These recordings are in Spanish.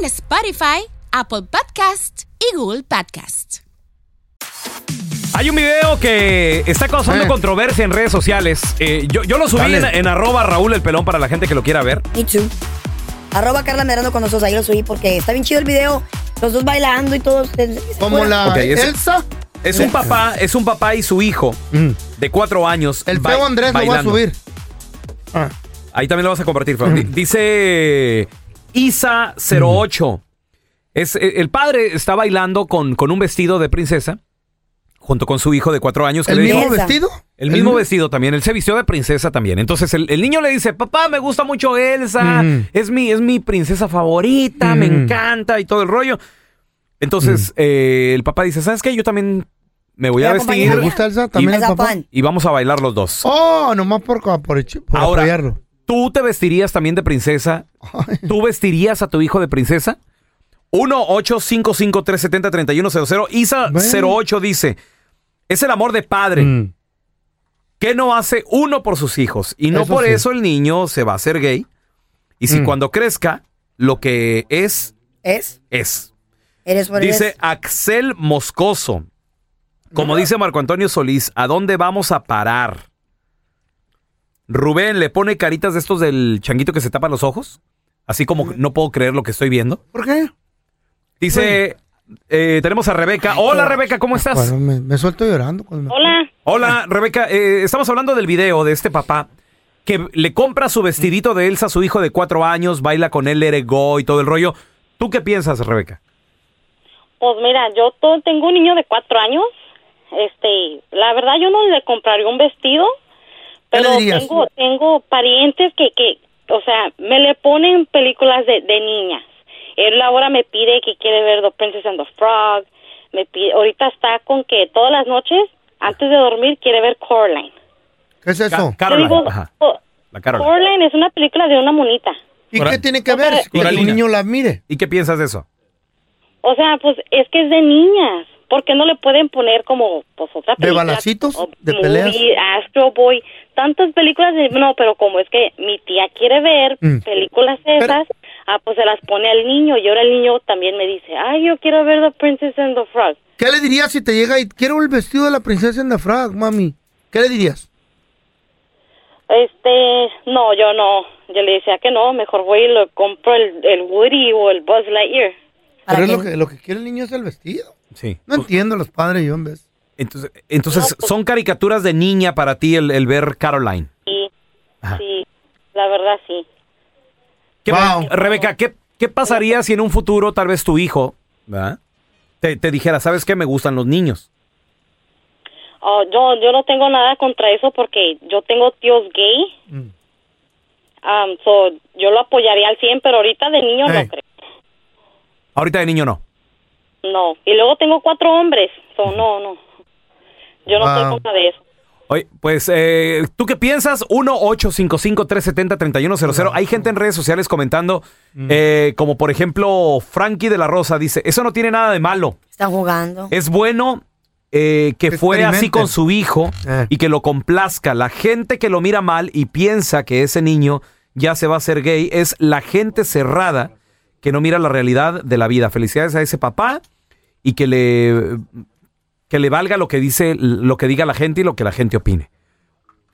en Spotify, Apple Podcast y Google Podcast. Hay un video que está causando Eh. controversia en redes sociales. Eh, yo, yo lo subí en, Dale. en arroba Raúl el Pelón para la gente que lo quiera ver. Me too. Arroba Carla Medrano con nosotros, ahí lo subí porque está bien chido el video. Los dos bailando y todos. Como la Ok, Elsa. Es un papá, es un papá y su hijo Mm. de cuatro años. El ba- feo Andrés lo va a bailando. subir. Ah. Ahí también lo vas a compartir. Mm. Di- Dice Isa08. Es, eh, el padre está bailando con, con un vestido de princesa junto con su hijo de cuatro años. que ¿El le mismo vestido? El mismo vestido también, él se vistió de princesa también. Entonces el, el niño le dice, papá, me gusta mucho Elsa, Mm. es, mi, es mi princesa favorita, me Mm. encanta y todo el rollo. Entonces eh, el papá dice, ¿sabes qué? Yo también me voy a vestir acompañar. ¿Le gusta Elsa también Elsa el papá? fan. y vamos a bailar los dos. Oh, nomás por, por, por Ahora, apoyarlo. ¿Tú te vestirías también de princesa? ¿Tú vestirías a tu hijo de princesa? 1-855-370-3100. Isa08 dice, es el amor de padre. Mm. ¿Qué no hace uno por sus hijos? Y no Eso por sí. eso el niño se va a hacer gay. Y si Mm. cuando crezca, lo que es, ¿Es? es. Eres Dice eres. Axel Moscoso. Como dice Marco Antonio Solís, ¿a dónde vamos a parar? Rubén le pone caritas de estos del changuito que se tapa los ojos. Así como no puedo creer lo que estoy viendo. ¿Por qué? Dice, eh, tenemos a Rebeca. Hola Rebeca, ¿cómo estás? Bueno, me, me suelto llorando. cuando me- Hola. Hola Rebeca, eh, estamos hablando del video de este papá que le compra su vestidito de Elsa a su hijo de cuatro años, baila con él, go y todo el rollo. ¿Tú qué piensas, Rebeca? Pues mira, yo tengo un niño de cuatro años. Este, la verdad yo no le compraría un vestido, ¿Qué le pero dirías? tengo tengo parientes que que, o sea, me le ponen películas de, de niñas. Él ahora me pide que quiere ver The Princess and the Frog. Me pide, ahorita está con que todas las noches antes de dormir quiere ver Coraline. ¿Qué es eso? Ca- Caroline. digo, Ajá, oh, la Caroline. Coraline es una película de una monita. ¿Y Cora- qué tiene que ver? Que Coralina. niño la mire. ¿Y qué piensas de eso? O sea, pues es que es de niñas. ¿Por qué no le pueden poner como pues otra ¿De película? balacitos? O ¿De Movie, peleas? Astro Boy, tantas películas de... No, pero como es que mi tía quiere ver Mm. películas esas, ah, pues se las pone al niño y ahora el niño también me dice, ay, yo quiero ver The Princess and the Frog. ¿Qué le dirías si te llega y quiero el vestido de la princesa en the frog, mami? ¿Qué le dirías? Este, no, yo no. Yo le decía que no, mejor voy y lo compro el, el Woody o el Buzz Lightyear. ¿Para Pero es lo que, lo que quiere el niño es el vestido. Sí. No entiendo los padres yo en vez. Entonces, entonces No, pues- son caricaturas de niña para ti el, el ver Caroline. Sí, Ajá. sí, la verdad sí. ¿Qué- Wow. Rebeca, ¿qué, ¿qué pasaría si en un futuro tal vez tu hijo. Te, te dijera, ¿sabes qué? Me gustan los niños. Oh, yo, yo no tengo nada contra eso porque yo tengo tíos gay. Mm. Um, so, yo lo apoyaría al 100, pero ahorita de niño Hey. no creo. Ahorita de niño no. No. Y luego tengo cuatro hombres. So, no, no. Yo no Wow. estoy contra de eso. Oye, pues, eh, ¿tú qué piensas? 1-855-370-3100. Hay gente en redes sociales comentando, eh, como por ejemplo, Frankie de la Rosa dice, eso no tiene nada de malo. Están jugando. Es bueno eh, que fue así con su hijo Eh. y que lo complazca. La gente que lo mira mal y piensa que ese niño ya se va a hacer gay es la gente cerrada que no mira la realidad de la vida. Felicidades a ese papá y que le que le valga lo que dice, lo que diga la gente y lo que la gente opine.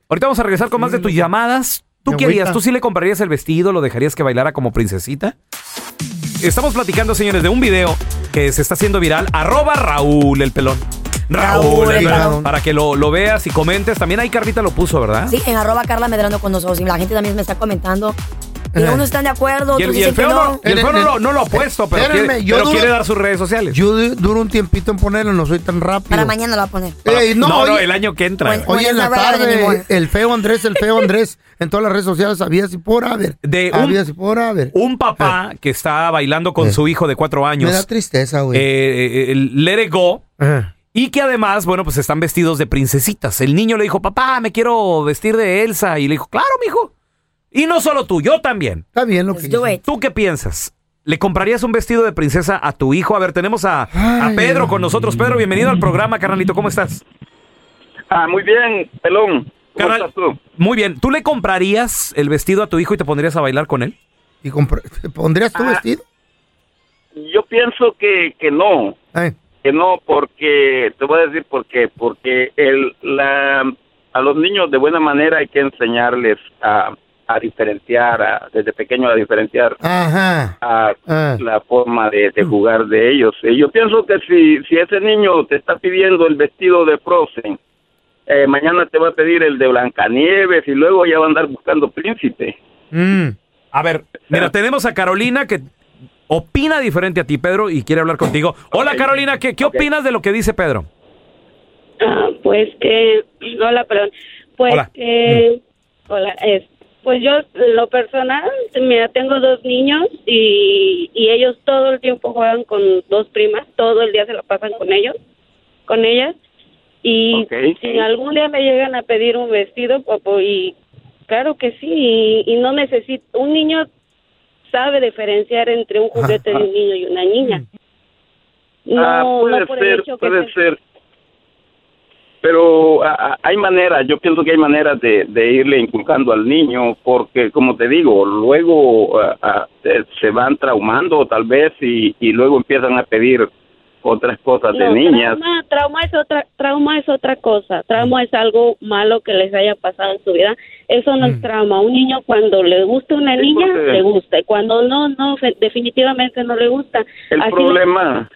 Ahorita vamos a regresar con más de tus llamadas. ¿Tú qué harías? ¿Tú sí le comprarías el vestido? ¿Lo dejarías que bailara como princesita? estamos platicando, señores, de un video que se está haciendo viral. Arroba Raúl el pelón. Raúl, Raúl el el pelón. Pelón. Para que lo, lo veas y comentes. También ahí Carlita lo puso, ¿verdad? Sí, en arroba Carla Medrano con nosotros. Y la gente también me está comentando. Y Eh. unos están de acuerdo, Y el, otros y el dicen que feo, no, y el feo no, lo, en- no lo ha puesto, pero, quiere, yo pero duro- quiere dar sus redes sociales. Yo du- duro un tiempito en ponerlo, no soy tan rápido. Para mañana lo va a poner. No, no, el año que entra. Hoy en la tarde, el feo Andrés, el feo Andrés, en todas las redes sociales había si por haber. De un- había si por haber. Un papá que está bailando con Eh. su hijo de cuatro Me da años. tristeza, güey. eh, el Let It Go. Y que además, bueno, pues están vestidos de princesitas. El niño le dijo, papá, me quiero vestir de Elsa. Y le dijo, claro, mijo. Y no solo tú, yo también. Está bien lo que do dice. it. ¿Tú qué piensas? ¿Le comprarías un vestido de princesa a tu hijo? A ver, tenemos a, a Pedro con nosotros. Pedro, bienvenido al programa, carnalito. ¿Cómo estás? Ah, muy bien, pelón. ¿Cómo Carnal, estás tú? Muy bien. ¿Tú le comprarías el vestido a tu hijo y te pondrías a bailar con él? ¿Y compr- ¿te pondrías tu Ah. vestido? Yo pienso que, que no, que no, porque, te voy a decir por qué, porque el, la, a los niños de buena manera hay que enseñarles a, a diferenciar, a- desde pequeño a diferenciar Ajá. a Ah. la forma de, de jugar de ellos. Y yo pienso que si, si ese niño te está pidiendo el vestido de Frozen, eh, mañana te va a pedir el de Blancanieves y luego ya va a andar buscando príncipe. Mm. A ver, mira, tenemos a Carolina que opina diferente a ti, Pedro, y quiere hablar contigo. Hola. Carolina, ¿qué, qué opinas de lo que dice Pedro? Ah, pues que, hola, perdón. Pues Hola. que, hola, es, pues yo, lo personal, mira, tengo dos niños y, y ellos todo el tiempo juegan con dos primas, todo el día se lo pasan con ellos, con ellas. Y Ok. si algún día me llegan a pedir un vestido, papo, y claro que sí, y, y no necesito, un niño sabe diferenciar entre un juguete de un niño y una niña. No, ah, puede no por el ser, hecho que puede se- ser. Pero ah, hay maneras, yo pienso que hay maneras de, de irle inculcando al niño, porque como te digo, luego se- van traumando tal vez y, y luego empiezan a pedir otras cosas de niñas. Trauma, trauma es otra, trauma es otra cosa. Trauma es algo malo que les haya pasado en su vida. Eso no es trauma. Un niño cuando le gusta una niña le gusta y cuando no, no, definitivamente no le gusta. El Así problema,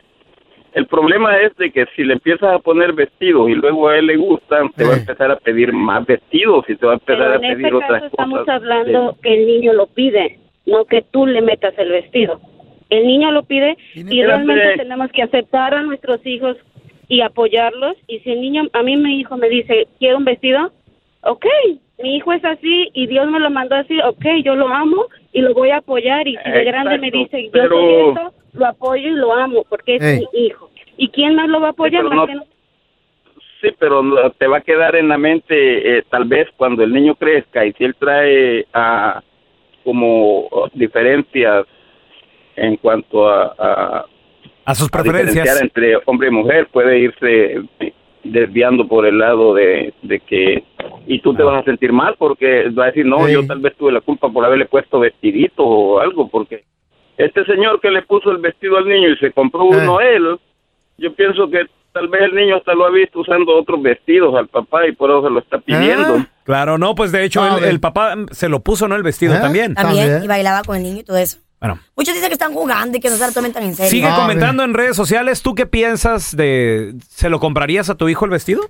el problema es de que si le empiezas a poner vestidos y luego a él le gustan, te va a empezar a pedir más vestidos y te va a empezar Pero a pedir este otras caso estamos cosas. hablando que el niño lo pide, no que tú le metas el vestido. El niño lo pide y realmente tenemos que aceptar a nuestros hijos y apoyarlos. Y si el niño, a mí mi hijo me dice, quiero un vestido, ok, mi hijo es así y Dios me lo mandó así, ok, yo lo amo y lo voy a apoyar. Y si de grande me dice, yo pero- soy esto, lo apoyo y lo amo porque es Ey. mi hijo. ¿Y quién más lo va a apoyar? pero no- que no- Sí, pero te va a quedar en la mente eh, tal vez cuando el niño crezca y si él trae ah, como oh, diferencias en cuanto a, a, A sus a preferencias. entre hombre y mujer, puede irse desviando por el lado de, de que y tú te vas a sentir mal porque va a decir no Sí. yo tal vez tuve la culpa por haberle puesto vestidito o algo porque este señor que le puso el vestido al niño y se compró uno él yo pienso que tal vez el niño hasta lo ha visto usando otros vestidos al papá y por eso se lo está pidiendo Ah. Claro, no, pues de hecho Ah, el, eh. el papá se lo puso, ¿no? El vestido ¿Eh? también. También, También. y bailaba con el niño y todo eso. Bueno, Muchos dicen que están jugando y que no se lo tomen tan en serio. sigue Ah, comentando en redes sociales. ¿Tú qué piensas de... ¿Se lo comprarías a tu hijo el vestido?